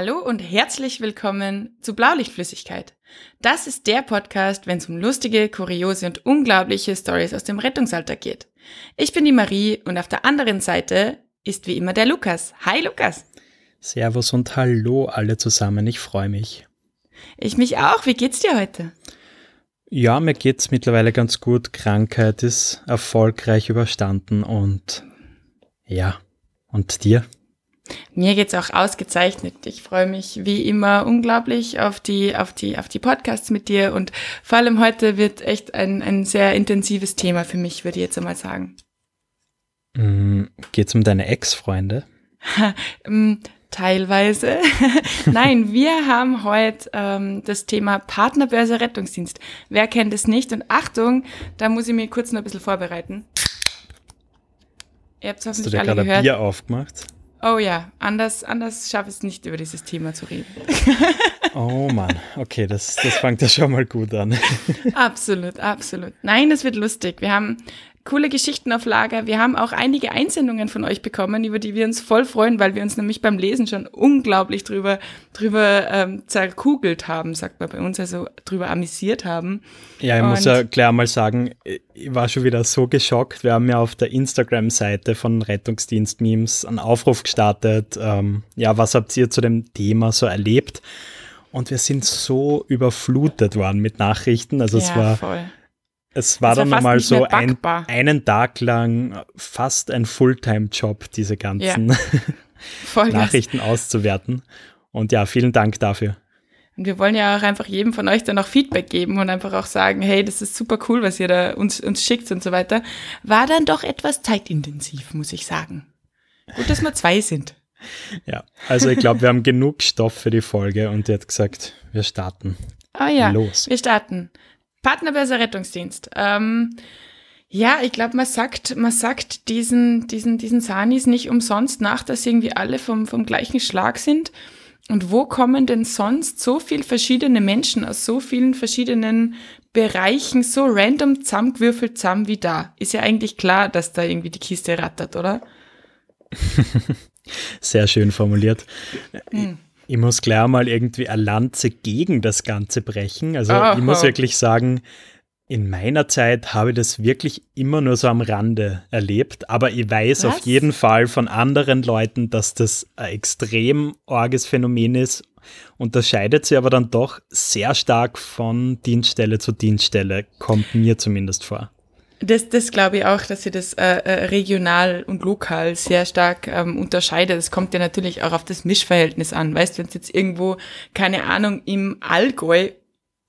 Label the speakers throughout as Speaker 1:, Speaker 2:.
Speaker 1: Hallo und herzlich willkommen zu Blaulichtflüssigkeit. Das ist der Podcast, wenn es um lustige, kuriose und unglaubliche Stories aus dem Rettungsalltag geht. Ich bin die Marie und auf der anderen Seite ist wie immer der Lukas. Hi Lukas.
Speaker 2: Servus und hallo alle zusammen, ich freue mich.
Speaker 1: Ich mich auch. Wie geht's dir heute?
Speaker 2: Ja, mir geht's mittlerweile ganz gut. Krankheit ist erfolgreich überstanden und ja, und dir?
Speaker 1: Mir geht's auch ausgezeichnet. Ich freue mich wie immer unglaublich auf die, auf die, auf die Podcasts mit dir und vor allem heute wird echt ein, ein sehr intensives Thema für mich, würde ich jetzt einmal sagen.
Speaker 2: Mm, geht's um deine Ex-Freunde?
Speaker 1: Mm, teilweise. Nein, wir haben heute ähm, das Thema Partnerbörse Rettungsdienst. Wer kennt es nicht? Und Achtung, da muss ich mir kurz noch ein bisschen vorbereiten.
Speaker 2: Ihr habt Hast du dir gerade. Bier aufgemacht?
Speaker 1: Oh ja, anders, anders schaffe ich es nicht, über dieses Thema zu reden.
Speaker 2: oh Mann, okay, das, das fängt ja schon mal gut an.
Speaker 1: absolut, absolut. Nein, das wird lustig. Wir haben coole Geschichten auf Lager. Wir haben auch einige Einsendungen von euch bekommen, über die wir uns voll freuen, weil wir uns nämlich beim Lesen schon unglaublich drüber, drüber ähm, zerkugelt haben, sagt man bei uns, also drüber amüsiert haben.
Speaker 2: Ja, ich Und muss ja klar mal sagen, ich war schon wieder so geschockt. Wir haben ja auf der Instagram-Seite von Rettungsdienst Memes einen Aufruf gestartet. Ähm, ja, was habt ihr zu dem Thema so erlebt? Und wir sind so überflutet worden mit Nachrichten. Also ja, es war voll es war dann mal so ein, einen Tag lang fast ein Fulltime-Job, diese ganzen ja. Nachrichten auszuwerten. Und ja, vielen Dank dafür.
Speaker 1: Und wir wollen ja auch einfach jedem von euch dann auch Feedback geben und einfach auch sagen, hey, das ist super cool, was ihr da uns, uns schickt und so weiter. War dann doch etwas zeitintensiv, muss ich sagen. Gut, dass wir zwei sind.
Speaker 2: Ja, also ich glaube, wir haben genug Stoff für die Folge und ihr hat gesagt, wir starten.
Speaker 1: Ah ja, Los. wir starten. Partnerbörse Rettungsdienst. Ähm, ja, ich glaube, man sagt, man sagt diesen, diesen, diesen Sanis nicht umsonst nach, dass irgendwie alle vom, vom gleichen Schlag sind. Und wo kommen denn sonst so viel verschiedene Menschen aus so vielen verschiedenen Bereichen so random zusammengewürfelt zusammen wie da? Ist ja eigentlich klar, dass da irgendwie die Kiste rattert, oder?
Speaker 2: Sehr schön formuliert. Hm. Ich muss gleich mal irgendwie eine Lanze gegen das Ganze brechen. Also Aha. ich muss wirklich sagen, in meiner Zeit habe ich das wirklich immer nur so am Rande erlebt, aber ich weiß Was? auf jeden Fall von anderen Leuten, dass das ein extrem orges Phänomen ist, unterscheidet sich aber dann doch sehr stark von Dienststelle zu Dienststelle, kommt mir zumindest vor.
Speaker 1: Das, das glaube ich auch, dass sie das äh, äh, regional und lokal sehr stark ähm, unterscheidet. Das kommt ja natürlich auch auf das Mischverhältnis an. Weißt, wenn es jetzt irgendwo, keine Ahnung, im Allgäu,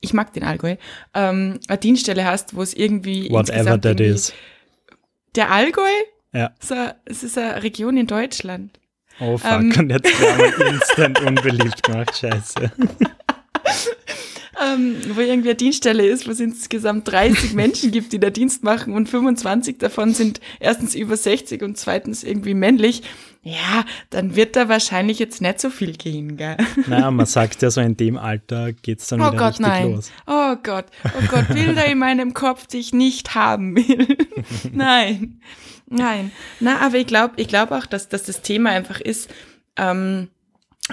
Speaker 1: ich mag den Allgäu, ähm, eine Dienststelle hast, wo es irgendwie.
Speaker 2: Whatever that is.
Speaker 1: Der Allgäu?
Speaker 2: Ja.
Speaker 1: So, es ist eine Region in Deutschland.
Speaker 2: Oh fuck, ähm, und jetzt werden wir instant unbeliebt gemacht, scheiße.
Speaker 1: ähm, wo irgendwie eine Dienststelle ist, wo es insgesamt 30 Menschen gibt, die da Dienst machen und 25 davon sind erstens über 60 und zweitens irgendwie männlich, ja, dann wird da wahrscheinlich jetzt nicht so viel gehen, gell?
Speaker 2: Naja, man sagt ja so, in dem Alter geht's dann oh wieder Gott, richtig
Speaker 1: nein.
Speaker 2: los.
Speaker 1: Oh Gott, oh Gott, Bilder in meinem Kopf, die ich nicht haben will. nein, nein. Na, aber ich glaube ich glaube auch, dass, dass das Thema einfach ist, ähm,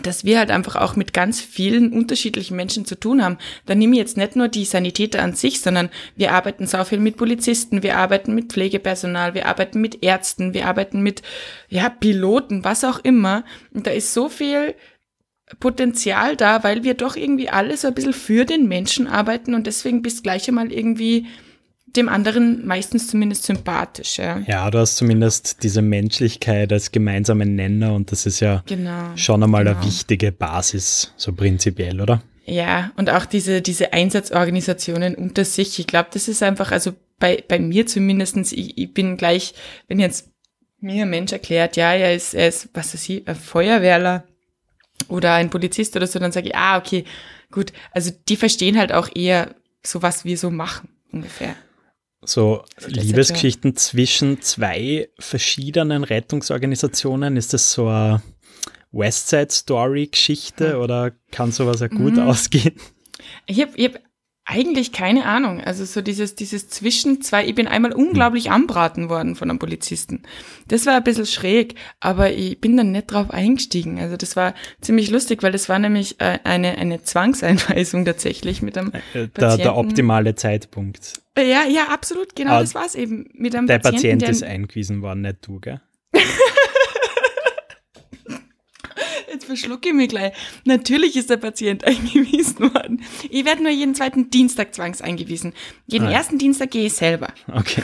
Speaker 1: dass wir halt einfach auch mit ganz vielen unterschiedlichen Menschen zu tun haben. Da nehme ich jetzt nicht nur die Sanitäter an sich, sondern wir arbeiten so viel mit Polizisten, wir arbeiten mit Pflegepersonal, wir arbeiten mit Ärzten, wir arbeiten mit, ja, Piloten, was auch immer. Und da ist so viel Potenzial da, weil wir doch irgendwie alle so ein bisschen für den Menschen arbeiten und deswegen bist gleich einmal irgendwie dem anderen meistens zumindest sympathisch. Ja.
Speaker 2: ja, du hast zumindest diese Menschlichkeit als gemeinsamen Nenner und das ist ja genau, schon einmal genau. eine wichtige Basis, so prinzipiell, oder?
Speaker 1: Ja, und auch diese, diese Einsatzorganisationen unter sich. Ich glaube, das ist einfach, also bei, bei mir zumindestens. ich, ich bin gleich, wenn jetzt mir ein Mensch erklärt, ja, er ist, er ist, was weiß ich, ein Feuerwehrler oder ein Polizist oder so, dann sage ich, ah, okay, gut. Also die verstehen halt auch eher so, was wir so machen, ungefähr
Speaker 2: so Liebesgeschichten zwischen zwei verschiedenen Rettungsorganisationen? Ist das so eine Westside Story Geschichte hm. oder kann sowas ja gut mhm. ausgehen?
Speaker 1: Ich habe hab Eigentlich keine Ahnung. Also so dieses, dieses zwischen zwei, ich bin einmal unglaublich anbraten worden von einem Polizisten. Das war ein bisschen schräg, aber ich bin dann nicht drauf eingestiegen. Also das war ziemlich lustig, weil das war nämlich äh, eine, eine Zwangseinweisung tatsächlich mit einem
Speaker 2: äh, der, der optimale Zeitpunkt.
Speaker 1: Ja, ja, absolut, genau, ah, das war es eben. Mit einem
Speaker 2: der Patienten, Patient ist eingewiesen worden, nicht du, gell?
Speaker 1: Jetzt verschlucke ich mich gleich. Natürlich ist der Patient eingewiesen worden. Ich werde nur jeden zweiten Dienstag zwangseingewiesen. Jeden ah, ersten Dienstag gehe ich selber.
Speaker 2: Okay.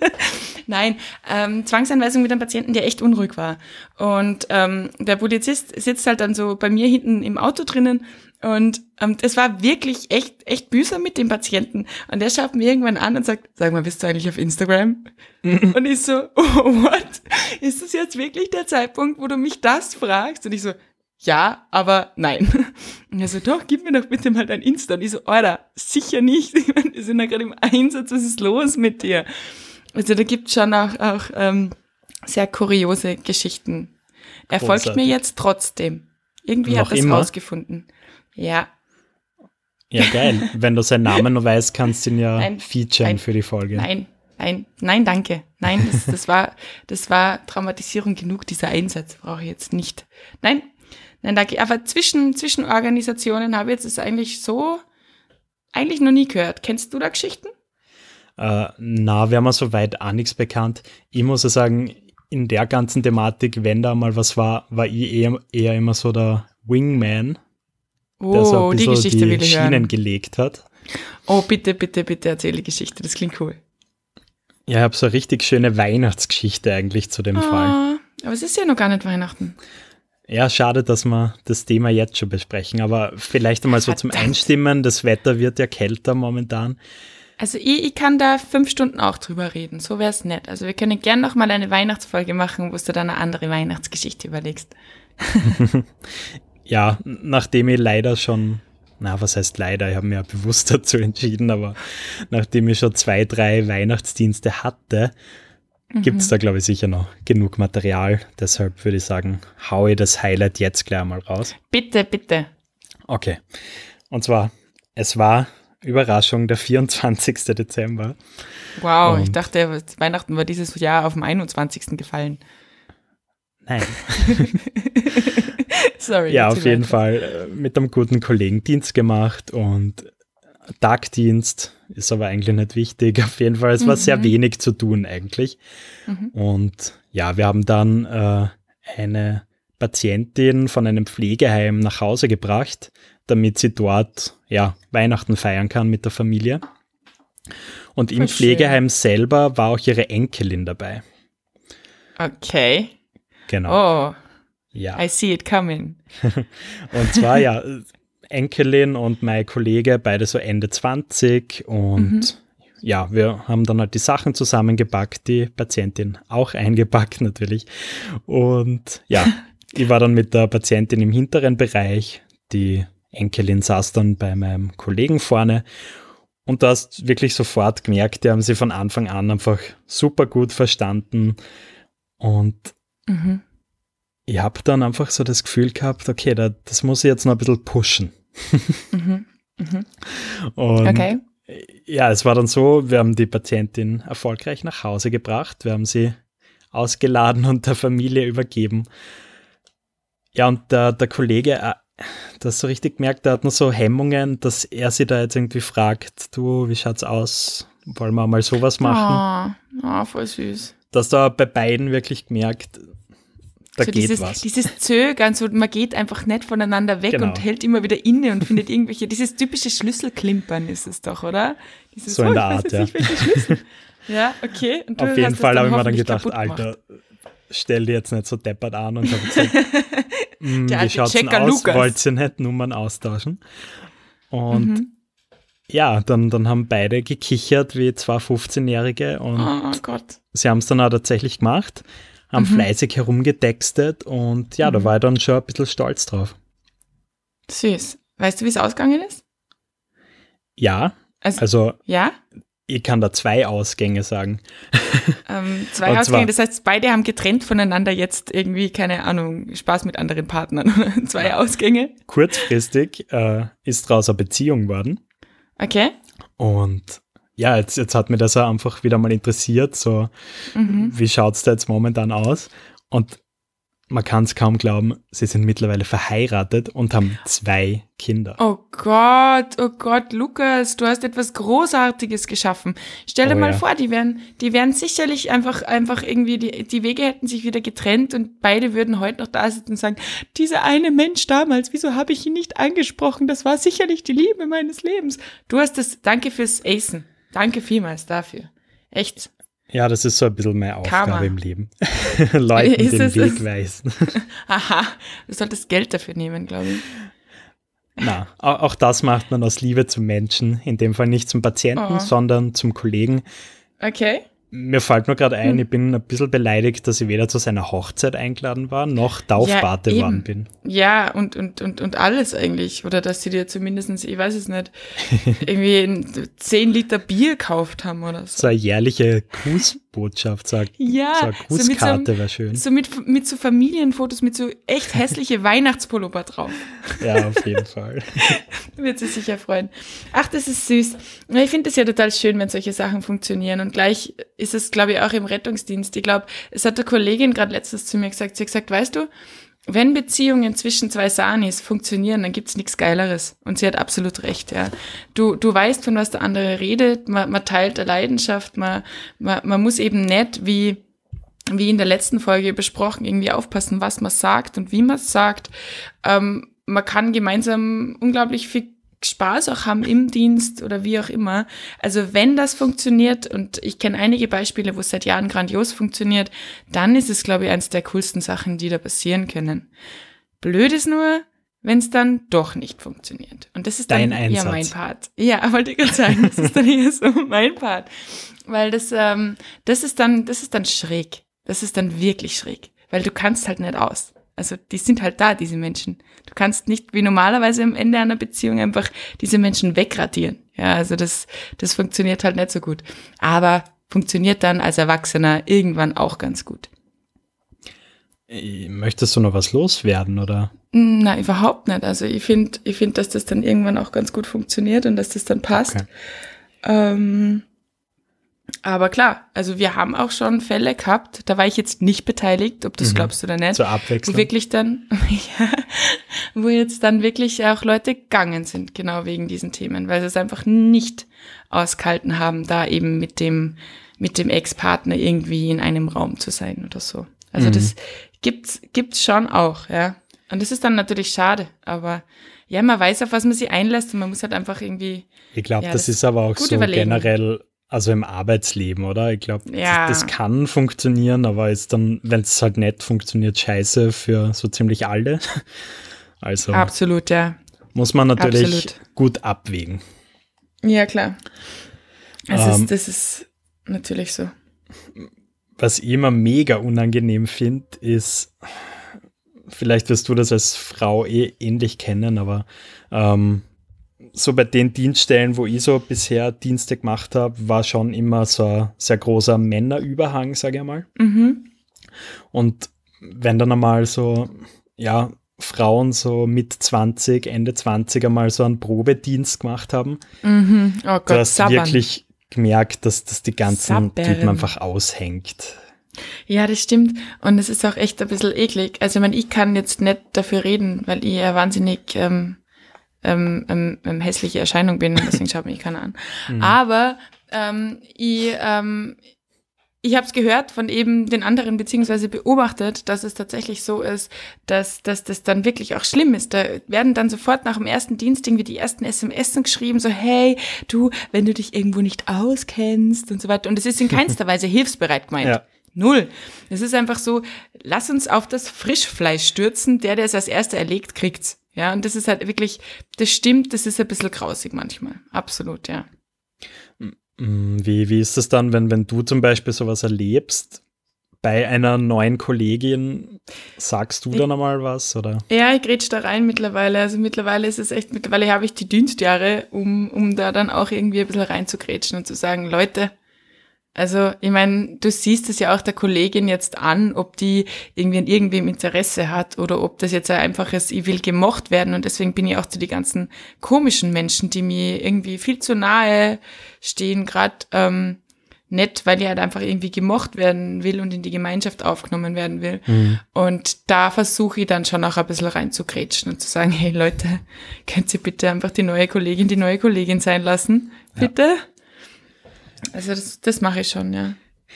Speaker 1: Nein, ähm, Zwangseinweisung mit einem Patienten, der echt unruhig war. Und ähm, der Polizist sitzt halt dann so bei mir hinten im Auto drinnen und ähm, es war wirklich echt, echt mühsam mit dem Patienten. Und der schaut mir irgendwann an und sagt, sag mal, bist du eigentlich auf Instagram? und ich so, oh, what? Ist das jetzt wirklich der Zeitpunkt, wo du mich das fragst? Und ich so, ja, aber nein. Und er so, doch, gib mir doch bitte mal dein Insta. Und ich so, Alter, sicher nicht. Ich meine, wir sind ja gerade im Einsatz, was ist los mit dir? Also da gibt's schon auch, auch ähm, sehr kuriose Geschichten. Er Großartig. folgt mir jetzt trotzdem. Irgendwie Noch hat er es rausgefunden. Ja.
Speaker 2: Ja, geil. Wenn du seinen Namen noch weißt, kannst du ihn ja nein, featuren nein, für die Folge.
Speaker 1: Nein, nein, nein, danke. Nein, das, das, war, das war Traumatisierung genug, dieser Einsatz brauche ich jetzt nicht. Nein, nein, danke. Aber zwischen, zwischen Organisationen habe ich jetzt das eigentlich so, eigentlich noch nie gehört. Kennst du da Geschichten?
Speaker 2: Äh, na, wäre mir soweit auch nichts bekannt. Ich muss ja sagen, in der ganzen Thematik, wenn da mal was war, war ich eher, eher immer so der Wingman
Speaker 1: Oh, der so ein die Geschichte
Speaker 2: die Schienen hören. gelegt hat.
Speaker 1: Oh, bitte, bitte, bitte erzähle die Geschichte, das klingt cool.
Speaker 2: Ja, ich habe so eine richtig schöne Weihnachtsgeschichte eigentlich zu dem oh, Fall.
Speaker 1: Aber es ist ja noch gar nicht Weihnachten.
Speaker 2: Ja, schade, dass wir das Thema jetzt schon besprechen, aber vielleicht einmal so zum Einstimmen. Das Wetter wird ja kälter momentan.
Speaker 1: Also ich, ich kann da fünf Stunden auch drüber reden, so wäre es nett. Also wir können gerne noch mal eine Weihnachtsfolge machen, wo du dann eine andere Weihnachtsgeschichte überlegst.
Speaker 2: ja, nachdem ich leider schon, na, was heißt leider, ich habe mir ja bewusst dazu entschieden, aber nachdem ich schon zwei, drei Weihnachtsdienste hatte, mhm. gibt es da, glaube ich, sicher noch genug Material. Deshalb würde ich sagen, haue ich das Highlight jetzt gleich mal raus.
Speaker 1: Bitte, bitte.
Speaker 2: Okay. Und zwar, es war Überraschung, der 24. Dezember.
Speaker 1: Wow, Und ich dachte, Weihnachten war dieses Jahr auf dem 21. gefallen.
Speaker 2: Nein. Sorry. Ja, auf jeden Fall äh, mit einem guten Kollegen Dienst gemacht und Tagdienst ist aber eigentlich nicht wichtig. Auf jeden Fall, es war mhm. sehr wenig zu tun eigentlich. Mhm. Und ja, wir haben dann äh, eine Patientin von einem Pflegeheim nach Hause gebracht, damit sie dort ja Weihnachten feiern kann mit der Familie. Und Voll im Pflegeheim schön. selber war auch ihre Enkelin dabei.
Speaker 1: Okay.
Speaker 2: Genau.
Speaker 1: Oh, ja. I see it coming.
Speaker 2: und zwar ja, Enkelin und mein Kollege, beide so Ende 20 und mhm. ja, wir haben dann halt die Sachen zusammengepackt, die Patientin auch eingepackt natürlich. Und ja, ich war dann mit der Patientin im hinteren Bereich, die Enkelin saß dann bei meinem Kollegen vorne und du hast wirklich sofort gemerkt, die haben sie von Anfang an einfach super gut verstanden und mhm ich habe dann einfach so das Gefühl gehabt, okay, da, das muss ich jetzt noch ein bisschen pushen. mhm. Mhm. Und okay. ja, es war dann so, wir haben die Patientin erfolgreich nach Hause gebracht, wir haben sie ausgeladen und der Familie übergeben. Ja, und der, der Kollege, äh, das so richtig gemerkt, der hat nur so Hemmungen, dass er sie da jetzt irgendwie fragt, du, wie schaut's aus? Wollen wir mal sowas machen?
Speaker 1: Ah, oh, oh, voll süß.
Speaker 2: Dass da bei beiden wirklich gemerkt, da
Speaker 1: so
Speaker 2: geht
Speaker 1: dieses,
Speaker 2: was.
Speaker 1: Dieses Zögern, so man geht einfach nicht voneinander weg genau. und hält immer wieder inne und findet irgendwelche, dieses typische Schlüsselklimpern ist es doch, oder? Dieses,
Speaker 2: so in oh, der Art, ja.
Speaker 1: ja, okay.
Speaker 2: Auf jeden Fall habe ich mir dann gedacht, Alter, stell dir jetzt nicht so deppert an und habe gesagt, mm, wie schaut's denn aus? Wollt ihr nicht Nummern austauschen? Und mhm. ja, dann, dann haben beide gekichert wie zwei 15-Jährige und
Speaker 1: oh Gott.
Speaker 2: sie haben es dann auch tatsächlich gemacht haben mhm. fleißig herumgetextet und ja, mhm. da war ich dann schon ein bisschen stolz drauf.
Speaker 1: Süß. Weißt du, wie es ausgegangen ist?
Speaker 2: Ja. Also, also
Speaker 1: ja?
Speaker 2: ich kann da zwei Ausgänge sagen.
Speaker 1: Ähm, zwei Ausgänge, das heißt, beide haben getrennt voneinander jetzt irgendwie, keine Ahnung, Spaß mit anderen Partnern. zwei ja. Ausgänge.
Speaker 2: Kurzfristig äh, ist daraus eine Beziehung worden.
Speaker 1: Okay.
Speaker 2: Und ja, jetzt, jetzt hat mir das auch einfach wieder mal interessiert, so
Speaker 1: Mhm.
Speaker 2: wie schaut es da jetzt momentan aus? Und man kann es kaum glauben, sie sind mittlerweile verheiratet und haben zwei Kinder.
Speaker 1: Oh Gott, oh Gott, Lukas, du hast etwas Großartiges geschaffen. Stell dir
Speaker 2: Oh
Speaker 1: mal
Speaker 2: ja.
Speaker 1: vor, die wären, die wären sicherlich einfach, einfach irgendwie, die, die Wege hätten sich wieder getrennt und beide würden heute noch da sitzen und sagen, dieser eine Mensch damals, wieso habe ich ihn nicht angesprochen? Das war sicherlich die Liebe meines Lebens. Du hast das, danke fürs Acen. Danke vielmals dafür. Echt.
Speaker 2: Ja, das ist so ein bisschen meine Aufgabe
Speaker 1: Karma.
Speaker 2: im Leben. Leuten
Speaker 1: Ist
Speaker 2: den
Speaker 1: es-
Speaker 2: Weg
Speaker 1: ist-
Speaker 2: weisen.
Speaker 1: Aha, du solltest Geld dafür nehmen, glaube ich.
Speaker 2: Na, au- auch das macht man aus Liebe zum Menschen, in dem Fall nicht zum Patienten,
Speaker 1: Oh.
Speaker 2: sondern zum Kollegen.
Speaker 1: Okay.
Speaker 2: Mir fällt nur gerade
Speaker 1: Hm.
Speaker 2: ein, ich bin ein bisschen beleidigt, dass ich weder zu seiner Hochzeit eingeladen war, noch Taufpate worden bin.
Speaker 1: Ja, und, und, und, und alles eigentlich. Oder dass sie dir zumindestens, ich weiß es nicht, irgendwie ein 10 Liter Bier gekauft haben oder so.
Speaker 2: So eine jährliche Grußbotschaft, so eine,
Speaker 1: Ja,
Speaker 2: so eine
Speaker 1: so mit so,
Speaker 2: Grußkarte wäre schön.
Speaker 1: so mit, mit so Familienfotos, mit so echt hässliche Weihnachtspullover drauf.
Speaker 2: Ja, auf jeden Fall.
Speaker 1: Wird sie sicher freuen. Ach, das ist süß. Ich finde es ja total schön, wenn solche Sachen funktionieren. Und gleich ist es, glaube ich, auch im Rettungsdienst. Ich glaube, es hat eine Kollegin gerade letztens zu mir gesagt. Sie hat gesagt, weißt du, wenn Beziehungen zwischen zwei Sanis funktionieren, dann gibt's nichts Geileres. Und sie hat absolut recht, ja. Du, du weißt, von was der andere redet, man, man teilt eine Leidenschaft, man, man, man muss eben nicht, wie, wie in der letzten Folge besprochen, irgendwie aufpassen, was man sagt und wie man sagt. Ähm, man kann gemeinsam unglaublich viel Spaß auch haben im Dienst oder wie auch immer. Also wenn das funktioniert, und ich kenne einige Beispiele, wo es seit Jahren grandios funktioniert, dann ist es, glaube ich, eines der coolsten Sachen, die da passieren können. Blöd ist nur, wenn es dann doch nicht funktioniert. Und das ist dann
Speaker 2: Dein
Speaker 1: eher
Speaker 2: Einsatz.
Speaker 1: mein Part. Ja, wollte ich gerade sagen, das ist dann eher so mein Part. Weil das, ähm, das ist dann, das ist dann schräg. Das ist dann wirklich schräg. Weil du kannst halt nicht aus. Also die sind halt da, diese Menschen. Du kannst nicht wie normalerweise am Ende einer Beziehung einfach diese Menschen wegradieren. Ja, also das, das funktioniert halt nicht so gut. Aber funktioniert dann als Erwachsener irgendwann auch ganz gut.
Speaker 2: Äh, Möchtest du noch was loswerden, oder?
Speaker 1: Na, überhaupt nicht. Also ich finde, ich finde, dass das dann irgendwann auch ganz gut funktioniert und dass das dann passt.
Speaker 2: Okay.
Speaker 1: Ähm, aber klar, also wir haben auch schon Fälle gehabt, da war ich jetzt nicht beteiligt, ob du es
Speaker 2: Mhm.
Speaker 1: glaubst oder nicht.
Speaker 2: Zur
Speaker 1: Wo
Speaker 2: Abwechslung?
Speaker 1: wirklich dann, ja, wo jetzt dann wirklich auch Leute gegangen sind, genau wegen diesen Themen, weil sie es einfach nicht ausgehalten haben, da eben mit dem, mit dem Ex-Partner irgendwie in einem Raum zu sein oder so. Also
Speaker 2: Mhm.
Speaker 1: das gibt's, gibt's schon auch, ja. Und das ist dann natürlich schade, aber ja, man weiß, auf was man sich einlässt und man muss halt einfach irgendwie,
Speaker 2: Ich glaube,
Speaker 1: Ja,
Speaker 2: das,
Speaker 1: das
Speaker 2: ist aber auch so
Speaker 1: überlegen.
Speaker 2: generell, also im Arbeitsleben, oder? Ich glaube,
Speaker 1: Ja.
Speaker 2: das, das kann funktionieren, aber ist dann, wenn es halt nicht funktioniert, scheiße für so ziemlich alle. Also
Speaker 1: absolut, ja.
Speaker 2: muss man natürlich
Speaker 1: absolut.
Speaker 2: gut abwägen.
Speaker 1: Ja, klar. Es
Speaker 2: Ähm.
Speaker 1: ist, das ist natürlich so.
Speaker 2: Was ich immer mega unangenehm finde, ist, vielleicht wirst du das als Frau eh ähnlich kennen, aber ähm, so bei den Dienststellen, wo ich so bisher Dienste gemacht habe, war schon immer so ein sehr großer Männerüberhang, sage ich mal.
Speaker 1: Mhm.
Speaker 2: Und wenn dann einmal so, ja, Frauen so mit 20, Ende 20 einmal so einen Probedienst gemacht haben,
Speaker 1: Mhm. Oh Gott, sabbern.
Speaker 2: wirklich gemerkt, dass das die ganzen
Speaker 1: Sabbern.
Speaker 2: Typen einfach aushängt.
Speaker 1: Ja, das stimmt. Und es ist auch echt ein bisschen eklig. Also ich meine, ich kann jetzt nicht dafür reden, weil ich ja wahnsinnig ähm, ähm, ähm, ähm, hässliche Erscheinung bin deswegen schaut mich keiner an.
Speaker 2: Mhm.
Speaker 1: Aber ähm, ich, ähm, ich habe es gehört von eben den anderen, beziehungsweise beobachtet, dass es tatsächlich so ist, dass, dass das dann wirklich auch schlimm ist. Da werden dann sofort nach dem ersten Dienst irgendwie die ersten SMS geschrieben, so hey, du, wenn du dich irgendwo nicht auskennst und so weiter. Und es ist in keinster Weise hilfsbereit gemeint.
Speaker 2: Ja.
Speaker 1: Null. Es ist einfach so, lass uns auf das Frischfleisch stürzen, der, der es als erster erlegt, kriegt's. Ja, und das ist halt wirklich, das stimmt, das ist ein bisschen grausig manchmal. Absolut, ja.
Speaker 2: Mm, Wie, wie ist das dann, wenn, wenn du zum Beispiel sowas erlebst? Bei einer neuen Kollegin sagst du dann einmal was? Oder?
Speaker 1: Ja, ich grätsch da rein mittlerweile. Also mittlerweile ist es echt, mittlerweile habe ich die Dienstjahre, um, um da dann auch irgendwie ein bisschen reinzugrätschen und zu sagen, Leute, Also, ich meine, du siehst es ja auch der Kollegin jetzt an, ob die irgendwie an irgendwem Interesse hat oder ob das jetzt ein einfaches, ich will gemocht werden und deswegen bin ich auch zu die ganzen komischen Menschen, die mir irgendwie viel zu nahe stehen, gerade ähm, nett, weil ich halt einfach irgendwie gemocht werden will und in die Gemeinschaft aufgenommen werden will. Mhm. Und da versuche ich dann schon auch ein bisschen reinzugrätschen und zu sagen, hey Leute, könnt ihr bitte einfach die neue Kollegin die neue Kollegin sein lassen? Bitte? Ja. Also das, das mache ich schon, ja.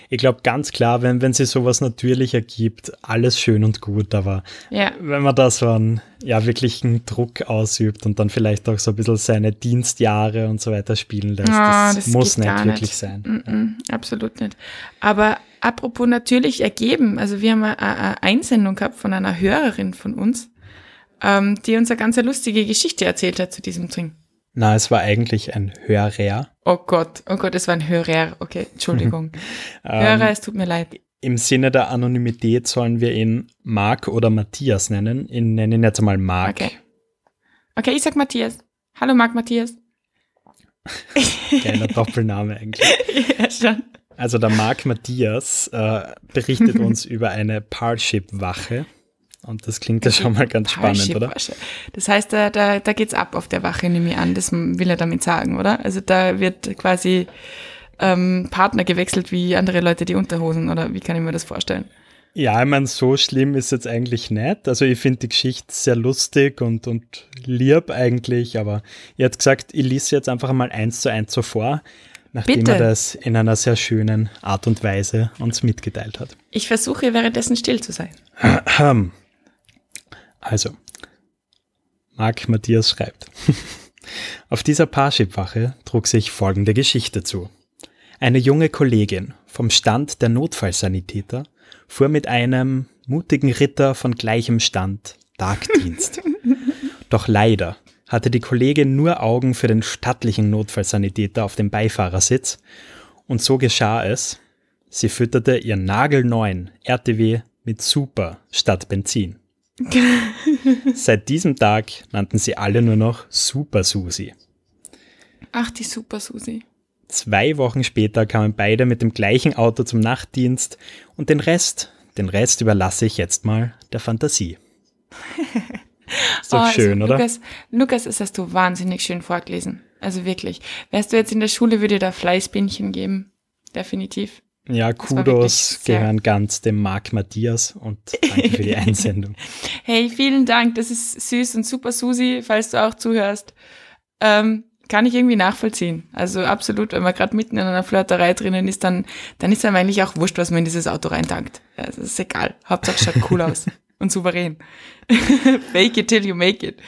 Speaker 2: Ich glaube ganz klar, wenn, wenn sie sowas natürlich ergibt, alles schön und gut, aber ja. wenn man da so einen ja, wirklichen Druck ausübt und dann vielleicht auch so ein bisschen seine Dienstjahre und so weiter spielen lässt, oh, das, das, muss nicht wirklich nicht. sein.
Speaker 1: Mm -mm, absolut nicht. Aber apropos natürlich ergeben, also wir haben eine, eine Einsendung gehabt von einer Hörerin von uns, ähm, die uns eine ganz lustige Geschichte erzählt hat zu diesem Drink.
Speaker 2: Na, es war eigentlich ein Hörer.
Speaker 1: Oh Gott, oh Gott, es war ein Hörer. Okay, Entschuldigung. Hörer, ähm, es tut mir leid.
Speaker 2: Im Sinne der Anonymität sollen wir ihn Marc oder Matthias nennen. Ich nenne ihn jetzt einmal Marc.
Speaker 1: Okay. Okay, ich sag Matthias. Hallo Marc Matthias.
Speaker 2: Geiler Doppelname eigentlich.
Speaker 1: ja, schon.
Speaker 2: Also der Marc Matthias äh, berichtet uns über eine Parship-Wache. Und das klingt ja schon mal ganz spannend, oder?
Speaker 1: Das heißt, da, da, da geht's ab auf der Wache, nehme ich an. Das will er damit sagen, oder? Also da wird quasi ähm, Partner gewechselt wie andere Leute die Unterhosen, oder wie kann ich mir das vorstellen?
Speaker 2: Ja, ich meine, so schlimm ist jetzt eigentlich nicht. Also ich finde die Geschichte sehr lustig und, und lieb eigentlich, aber ihr habt gesagt, ich lese jetzt einfach mal eins zu eins so vor, nachdem Bitte. er das in einer sehr schönen Art und Weise uns mitgeteilt hat.
Speaker 1: Ich versuche währenddessen still zu sein.
Speaker 2: Also, Marc Matthias schreibt. Auf dieser Parship-Wache trug sich folgende Geschichte zu. Eine junge Kollegin vom Stand der Notfallsanitäter fuhr mit einem mutigen Ritter von gleichem Stand Tagdienst. Doch leider hatte die Kollegin nur Augen für den stattlichen Notfallsanitäter auf dem Beifahrersitz und so geschah es. Sie fütterte ihren nagelneuen RTW mit Super statt Benzin. Seit diesem Tag nannten sie alle nur noch Super Susi.
Speaker 1: Ach, die Super Susi.
Speaker 2: Zwei Wochen später kamen beide mit dem gleichen Auto zum Nachtdienst und den Rest, den Rest überlasse ich jetzt mal der Fantasie.
Speaker 1: Ist doch oh, schön, also, oder? Lukas, Lukas, das hast du wahnsinnig schön vorgelesen. Also wirklich. Wärst du jetzt in der Schule, würde dir da Fleißbienchen geben. Definitiv.
Speaker 2: Ja, Kudos gehören ganz dem Marc Matthias und danke für die Einsendung.
Speaker 1: hey, vielen Dank, das ist süß und super, Susi, falls du auch zuhörst. Ähm, kann ich irgendwie nachvollziehen. Also absolut, wenn man gerade mitten in einer Flirterei drinnen ist, dann, dann ist einem eigentlich auch wurscht, was man in dieses Auto reintankt. Also ist egal. Hauptsache es schaut cool aus und souverän. Fake it till you make it.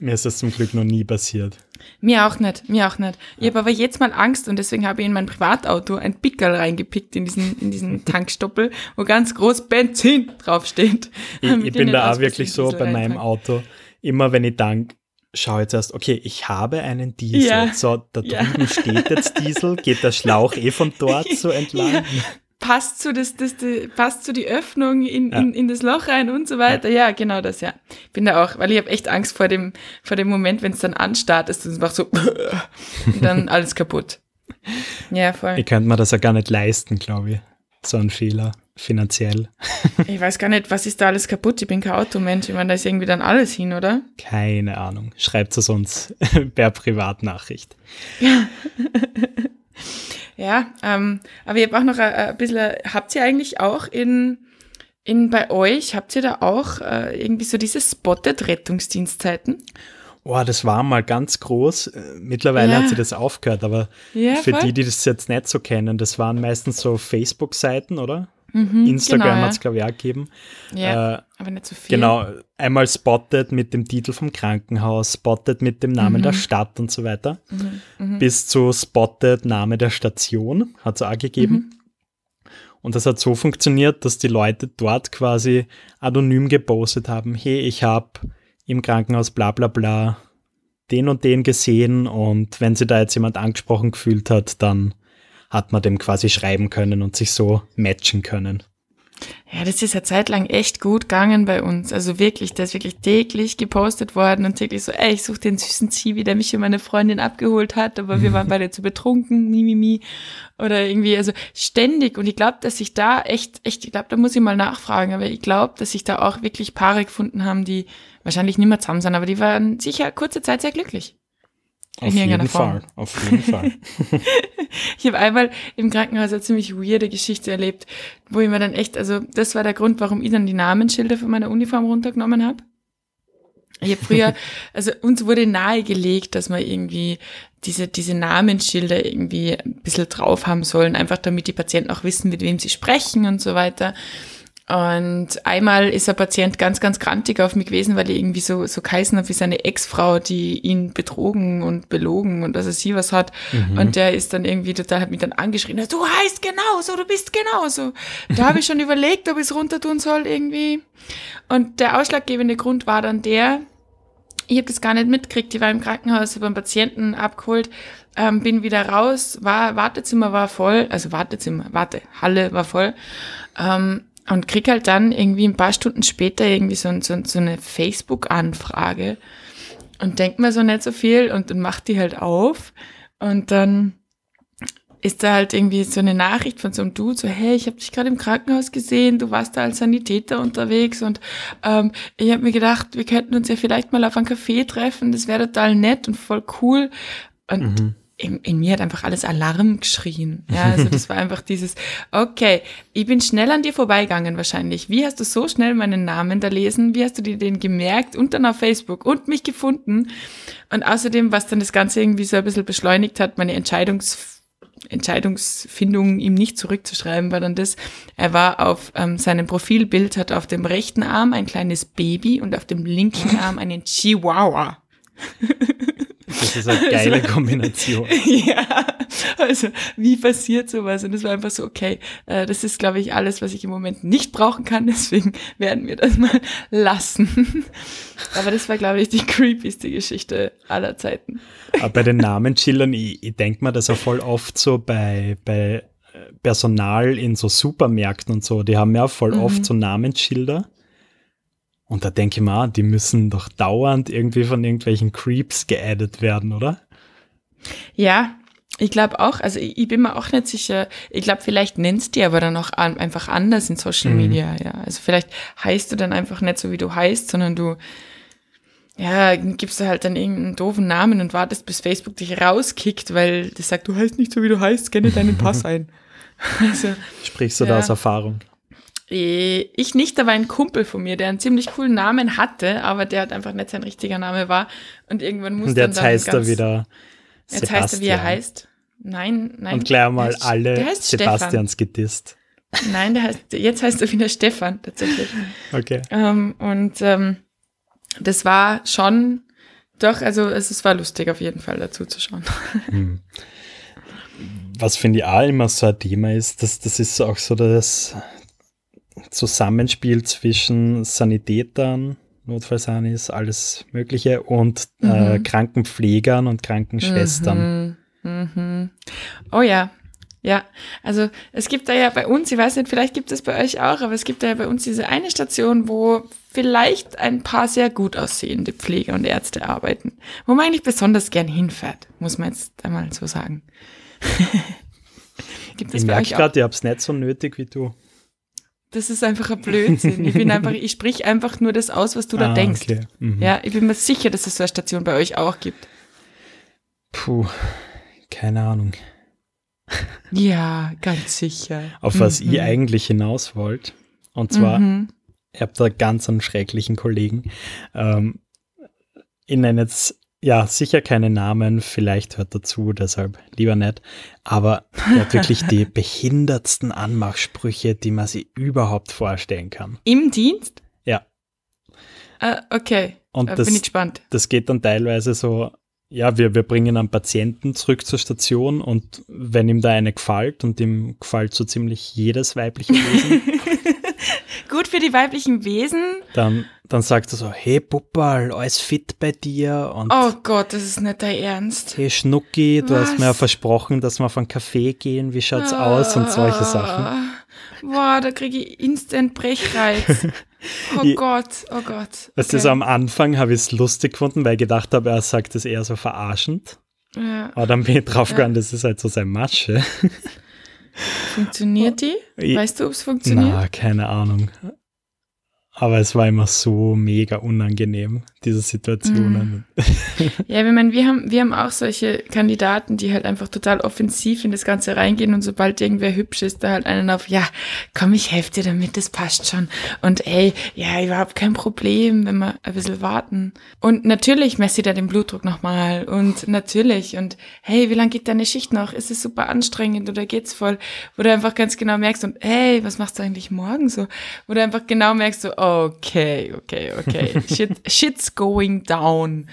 Speaker 2: Mir ist das zum Glück noch nie passiert.
Speaker 1: Mir auch nicht, mir auch nicht. Ich habe aber jetzt mal Angst und deswegen habe ich in mein Privatauto ein Pickel reingepickt in diesen, in diesen Tankstoppel, wo ganz groß Benzin draufsteht.
Speaker 2: Ich, ich bin da auch wirklich so bei meinem Auto. Immer wenn ich tank, schaue jetzt erst, okay, ich habe einen Diesel. Ja. So, da drüben ja. steht jetzt Diesel, geht der Schlauch eh von dort so entlang. Ja
Speaker 1: passt zu, das, das, das, passt zu die Öffnung in, ja. in, in das Loch rein und so weiter. Ja, ja genau das, ja. Bin da auch, weil ich habe echt Angst vor dem, vor dem Moment, wenn es dann anstartet und es macht so und dann alles kaputt. Ja, voll.
Speaker 2: Ich könnte mir das ja gar nicht leisten, glaube ich. So ein Fehler, finanziell.
Speaker 1: ich weiß gar nicht, was ist da alles kaputt? Ich bin kein Automensch. Ich meine, da ist irgendwie dann alles hin, oder?
Speaker 2: Keine Ahnung. Schreibt es uns per Privatnachricht.
Speaker 1: Ja. Ja, ähm, aber ich habe auch noch ein, ein bisschen, habt ihr eigentlich auch in, in bei euch, habt ihr da auch äh, irgendwie so diese spotted Rettungsdienstzeiten?
Speaker 2: Boah, das war mal ganz groß. Äh, mittlerweile ja. hat sie das aufgehört, aber ja, für voll. die, die das jetzt nicht so kennen, das waren meistens so Facebook-Seiten, oder? Mhm, Instagram genau, hat es, glaube ich, auch gegeben.
Speaker 1: Ja,
Speaker 2: äh, aber nicht so viel. Genau, einmal spotted mit dem Titel vom Krankenhaus, spotted mit dem Namen mhm. der Stadt und so weiter, mhm, mhm. bis zu spotted Name der Station, hat es auch gegeben. Mhm. Und das hat so funktioniert, dass die Leute dort quasi anonym gepostet haben, hey, ich habe im Krankenhaus bla bla bla den und den gesehen und wenn sich da jetzt jemand angesprochen gefühlt hat, dann hat man dem quasi schreiben können und sich so matchen können.
Speaker 1: Ja, das ist ja zeitlang echt gut gegangen bei uns. Also wirklich, der ist wirklich täglich gepostet worden und täglich so, ey, ich suche den süßen Zivi, der mich und meine Freundin abgeholt hat, aber wir waren beide zu betrunken, mi, mi, mi. Oder irgendwie, also ständig. Und ich glaube, dass sich da echt, echt, ich glaube, da muss ich mal nachfragen, aber ich glaube, dass sich da auch wirklich Paare gefunden haben, die wahrscheinlich nicht mehr zusammen sind, aber die waren sicher kurze Zeit sehr glücklich.
Speaker 2: Auf jeden Fall, auf jeden Fall.
Speaker 1: ich habe einmal im Krankenhaus eine ziemlich weirde Geschichte erlebt, wo ich mir dann echt, also das war der Grund, warum ich dann die Namensschilder von meiner Uniform runtergenommen habe. Ich habe früher, also uns wurde nahegelegt, dass man irgendwie diese, diese Namensschilder irgendwie ein bisschen drauf haben sollen, einfach damit die Patienten auch wissen, mit wem sie sprechen und so weiter. Und einmal ist ein Patient ganz, ganz grantig auf mich gewesen, weil ich irgendwie so, so geheißen habe wie seine Ex-Frau, die ihn betrogen und belogen und dass er sie was hat. Mhm. Und der ist dann irgendwie total, hat mich dann angeschrien, du heißt genauso, du bist genauso. Da habe ich schon überlegt, ob ich es runter tun soll irgendwie. Und der ausschlaggebende Grund war dann der, ich habe das gar nicht mitgekriegt, ich war im Krankenhaus, habe einen Patienten abgeholt, ähm, bin wieder raus, war, Wartezimmer war voll, also Wartezimmer, Warte, Halle war voll. Ähm, und krieg halt dann irgendwie ein paar Stunden später irgendwie so, so, so eine Facebook-Anfrage und denk mir so nicht so viel und dann macht die halt auf und dann ist da halt irgendwie so eine Nachricht von so einem Dude, so, hey, ich habe dich gerade im Krankenhaus gesehen, du warst da als Sanitäter unterwegs und ähm, ich habe mir gedacht, wir könnten uns ja vielleicht mal auf einen Café treffen, das wäre total nett und voll cool. Und mhm in, in mir hat einfach alles Alarm geschrien. Ja, also das war einfach dieses, okay, ich bin schnell an dir vorbeigegangen wahrscheinlich. Wie hast du so schnell meinen Namen da lesen? Wie hast du dir den gemerkt und dann auf Facebook und mich gefunden? Und außerdem, was dann das Ganze irgendwie so ein bisschen beschleunigt hat, meine Entscheidungs Entscheidungsfindung ihm nicht zurückzuschreiben, war dann das, er war auf ähm, seinem Profilbild, hat auf dem rechten Arm ein kleines Baby und auf dem linken Arm einen Chihuahua.
Speaker 2: Das ist eine geile also, Kombination.
Speaker 1: ja, also wie passiert sowas? Und es war einfach so, okay, äh, das ist, glaube ich, alles, was ich im Moment nicht brauchen kann, deswegen werden wir das mal lassen. Aber das war, glaube ich, die creepyste Geschichte aller Zeiten.
Speaker 2: Aber bei den Namensschildern, ich, ich denke mir das auch voll oft so bei, bei Personal in so Supermärkten und so, die haben ja voll mhm. oft so Namensschilder. Und da denke ich mal, die müssen doch dauernd irgendwie von irgendwelchen Creeps geaddet werden, oder?
Speaker 1: Ja, ich glaube auch, also ich, ich, bin mir auch nicht sicher, ich glaube, vielleicht nennst du die aber dann auch an, einfach anders in Social mhm. Media, ja. Also vielleicht heißt du dann einfach nicht so, wie du heißt, sondern du, ja, gibst du halt dann irgendeinen doofen Namen und wartest, bis Facebook dich rauskickt, weil das sagt, du heißt nicht so, wie du heißt, kenne deinen Pass ein.
Speaker 2: Also, Sprichst du ja. da aus Erfahrung?
Speaker 1: Äh, ich nicht, da war ein Kumpel von mir, der einen ziemlich coolen Namen hatte, aber der halt einfach nicht sein richtiger Name war. Und irgendwann musste
Speaker 2: Und jetzt heißt er wieder
Speaker 1: Sebastian. Jetzt heißt er, wie er heißt. Nein, nein.
Speaker 2: Und gleich mal alle Sebastians Stefan. gedisst.
Speaker 1: Nein, der heißt, jetzt heißt er wieder Stefan, tatsächlich.
Speaker 2: Okay.
Speaker 1: Ähm, und ähm, das war schon, doch, also es, es war lustig auf jeden Fall dazu zu schauen. Hm.
Speaker 2: Was finde ich auch immer so ein Thema ist, dass das ist auch so das, Zusammenspiel zwischen Sanitätern, Notfallsanis, alles Mögliche und äh, mhm. äh, Krankenpflegern und Krankenschwestern.
Speaker 1: Mhm. Mhm. Oh ja, ja, also es gibt da ja bei uns, ich weiß nicht, vielleicht gibt es bei euch auch, aber es gibt da ja bei uns diese eine Station, wo vielleicht ein paar sehr gut aussehende Pfleger und Ärzte arbeiten, wo man eigentlich besonders gern hinfährt, muss man jetzt einmal so sagen.
Speaker 2: gibt es ich merke gerade, ihr habt es nicht so nötig wie du.
Speaker 1: Das ist einfach ein Blödsinn. Ich bin einfach, ich sprich einfach nur das aus, was du da ah, denkst. Okay. Mhm. Ja, ich bin mir sicher, dass es so eine Station bei euch auch gibt.
Speaker 2: Puh, keine Ahnung.
Speaker 1: Ja, ganz sicher.
Speaker 2: Auf mhm. was ihr eigentlich hinaus wollt. Und zwar, mhm. ihr habt da ganz einen schrecklichen Kollegen. Ähm, nenne jetzt ja, sicher keine Namen, vielleicht hört dazu, deshalb lieber nicht. Aber er hat wirklich die behindertsten Anmachsprüche, die man sich überhaupt vorstellen kann.
Speaker 1: Im Dienst?
Speaker 2: Ja.
Speaker 1: Uh, okay,
Speaker 2: Und uh, das, bin ich gespannt. Das geht dann teilweise so, ja, wir, wir bringen einen Patienten zurück zur Station und wenn ihm da eine gefällt und ihm gefällt so ziemlich jedes weibliche Wesen.
Speaker 1: Gut für die weiblichen Wesen.
Speaker 2: Dann dann sagt er so, hey Puppal, alles fit bei dir? Und
Speaker 1: oh Gott, das ist nicht dein Ernst.
Speaker 2: Hey Schnucki, du Was? hast mir ja versprochen, dass wir auf einen Café gehen, wie schaut's ah. aus und solche Sachen.
Speaker 1: Boah, da kriege ich instant Brechreiz. Oh
Speaker 2: Ich-
Speaker 1: Gott, oh Gott.
Speaker 2: Weißt du, so am Anfang habe ich es lustig gefunden, weil ich gedacht habe, er sagt es eher so verarschend.
Speaker 1: ja.
Speaker 2: Aber dann bin ich draufgegangen, das ist halt so sein Masche.
Speaker 1: Funktioniert die? Weißt du, ob es funktioniert?
Speaker 2: Na, keine Ahnung. Aber es war immer so mega unangenehm, diese Situationen.
Speaker 1: Ja, ich meine, wir haben, wir haben auch solche Kandidaten, die halt einfach total offensiv in das Ganze reingehen und sobald irgendwer hübsch ist, da halt einen auf, ja, komm, ich helfe dir damit, das passt schon. Und ey, ja, überhaupt kein Problem, wenn wir ein bisschen warten. Und natürlich messe ich da den Blutdruck nochmal und natürlich und hey, wie lang geht deine Schicht noch? Ist es super anstrengend oder geht's voll? Wo du einfach ganz genau merkst und hey, was machst du eigentlich morgen so? Wo du einfach genau merkst so, okay, okay, okay, shit, shit's going down.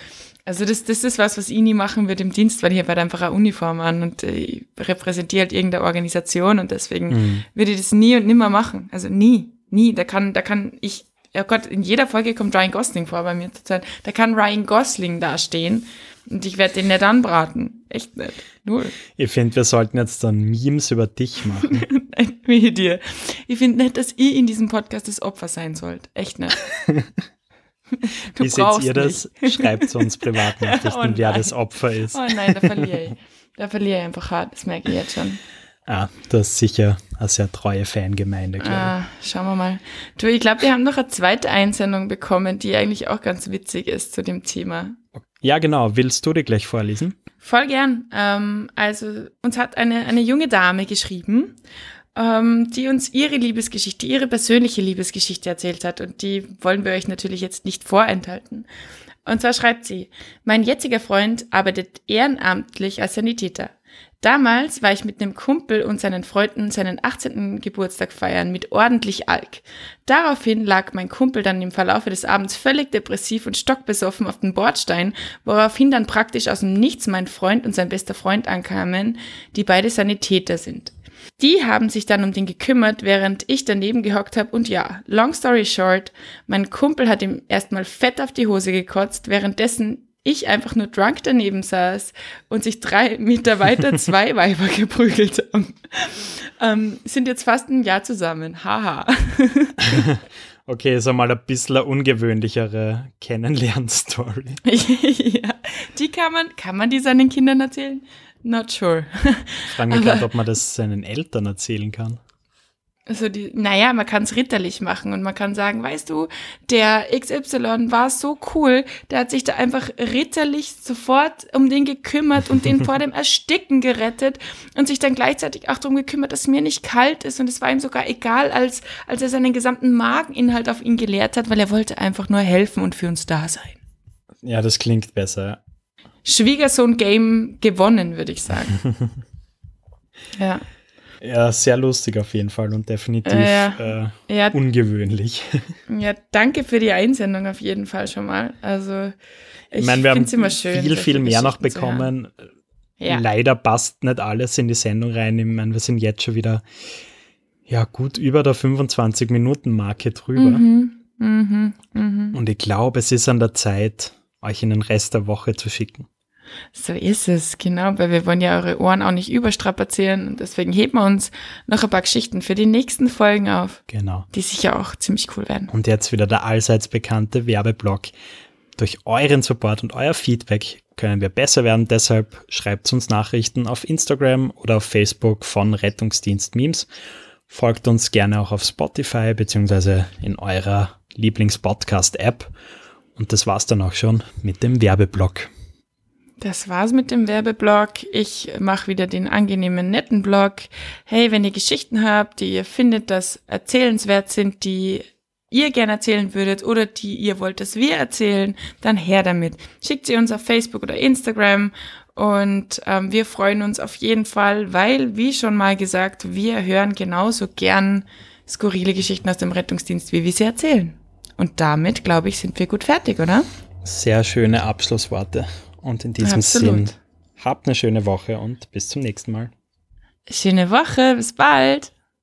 Speaker 1: Also das, das ist was, was ich nie machen würde im Dienst, weil ich habe halt einfach eine Uniform an und ich repräsentiere halt irgendeine Organisation und deswegen
Speaker 2: Mhm.
Speaker 1: würde ich das nie und nimmer machen. Also nie, nie. Da kann, da kann ich, oh Gott, in jeder Folge kommt Ryan Gosling vor bei mir zurzeit. Da kann Ryan Gosling da stehen und ich werde den nicht anbraten. Echt nicht. Null.
Speaker 2: Ich finde, wir sollten jetzt dann Memes über dich machen.
Speaker 1: Wie dir. Ich finde nicht, dass ihr in diesem Podcast das Opfer sein sollt. Echt nicht. Du
Speaker 2: Wie seht ihr das? Schreibt es uns Privatnachrichten,
Speaker 1: Oh
Speaker 2: wer
Speaker 1: nein.
Speaker 2: das Opfer ist.
Speaker 1: Oh nein, da verliere ich. Da verliere ich einfach hart. Das merke ich jetzt schon.
Speaker 2: Ah, du hast sicher eine sehr treue Fangemeinde, glaube
Speaker 1: Ah, schauen wir mal. Du, ich glaube, wir haben noch eine zweite Einsendung bekommen, die eigentlich auch ganz witzig ist zu dem Thema.
Speaker 2: ich. Ja, genau. Willst du die gleich vorlesen?
Speaker 1: Voll gern. Ähm, also uns hat eine, eine junge Dame geschrieben, ähm, die uns ihre Liebesgeschichte, ihre persönliche Liebesgeschichte erzählt hat. Und die wollen wir euch natürlich jetzt nicht vorenthalten. Und zwar schreibt sie, mein jetziger Freund arbeitet ehrenamtlich als Sanitäter. Damals war ich mit einem Kumpel und seinen Freunden seinen 18. Geburtstag feiern mit ordentlich Alk. Daraufhin lag mein Kumpel dann im Verlaufe des Abends völlig depressiv und stockbesoffen auf dem Bordstein, woraufhin dann praktisch aus dem Nichts mein Freund und sein bester Freund ankamen, die beide Sanitäter sind. Die haben sich dann um den gekümmert, während ich daneben gehockt habe und ja, long story short, mein Kumpel hat ihm erstmal fett auf die Hose gekotzt, währenddessen ich einfach nur drunk daneben saß und sich drei Meter weiter zwei Weiber geprügelt haben. Ähm, sind jetzt fast ein Jahr zusammen. Haha.
Speaker 2: Okay, ist einmal ein bisschen eine ungewöhnlichere Kennenlernstory.
Speaker 1: ja, die kann man, kann man die seinen Kindern erzählen? Not sure.
Speaker 2: Ich frage mich gerade, ob man das seinen Eltern erzählen kann.
Speaker 1: Also die, naja, man kann es ritterlich machen und man kann sagen, weißt du, der XY war so cool, der hat sich da einfach ritterlich sofort um den gekümmert und den vor dem Ersticken gerettet und sich dann gleichzeitig auch darum gekümmert, dass mir nicht kalt ist und es war ihm sogar egal, als, als er seinen gesamten Mageninhalt auf ihn geleert hat, weil er wollte einfach nur helfen und für uns da sein.
Speaker 2: Ja, das klingt besser.
Speaker 1: Schwiegersohn-Game gewonnen, würde ich sagen. ja.
Speaker 2: Ja, sehr lustig auf jeden Fall und definitiv
Speaker 1: Ja.
Speaker 2: äh,
Speaker 1: Ja,
Speaker 2: ungewöhnlich.
Speaker 1: Ja, danke für die Einsendung auf jeden Fall schon mal. Also ich,
Speaker 2: Ich meine, wir haben
Speaker 1: schön,
Speaker 2: viel, viel mehr noch bekommen.
Speaker 1: Ja.
Speaker 2: Leider passt nicht alles in die Sendung rein. Ich meine, wir sind jetzt schon wieder ja gut über der 25-Minuten-Marke drüber.
Speaker 1: Mhm, mhm, mhm.
Speaker 2: Und ich glaube, es ist an der Zeit, euch in den Rest der Woche zu schicken.
Speaker 1: So ist es, genau, weil wir wollen ja eure Ohren auch nicht überstrapazieren und deswegen heben wir uns noch ein paar Geschichten für die nächsten Folgen auf,
Speaker 2: Genau.
Speaker 1: die sicher auch ziemlich cool werden.
Speaker 2: Und jetzt wieder der allseits bekannte Werbeblock. Durch euren Support und euer Feedback können wir besser werden. Deshalb schreibt uns Nachrichten auf Instagram oder auf Facebook von Rettungsdienst Memes. Folgt uns gerne auch auf Spotify beziehungsweise in eurer Lieblings-Podcast-App. Und das war's dann auch schon mit dem Werbeblock.
Speaker 1: Das war's mit dem Werbeblock. Ich mache wieder den angenehmen, netten Blog. Hey, wenn ihr Geschichten habt, die ihr findet, dass erzählenswert sind, die ihr gerne erzählen würdet oder die ihr wollt, dass wir erzählen, dann her damit. Schickt sie uns auf Facebook oder Instagram und ähm, wir freuen uns auf jeden Fall, weil, wie schon mal gesagt, wir hören genauso gern skurrile Geschichten aus dem Rettungsdienst, wie wir sie erzählen. Und damit, glaube ich, sind wir gut fertig, oder?
Speaker 2: Sehr schöne Abschlussworte. Und in diesem
Speaker 1: Absolut.
Speaker 2: Sinn, habt eine schöne Woche und bis zum nächsten Mal.
Speaker 1: Schöne Woche, bis bald.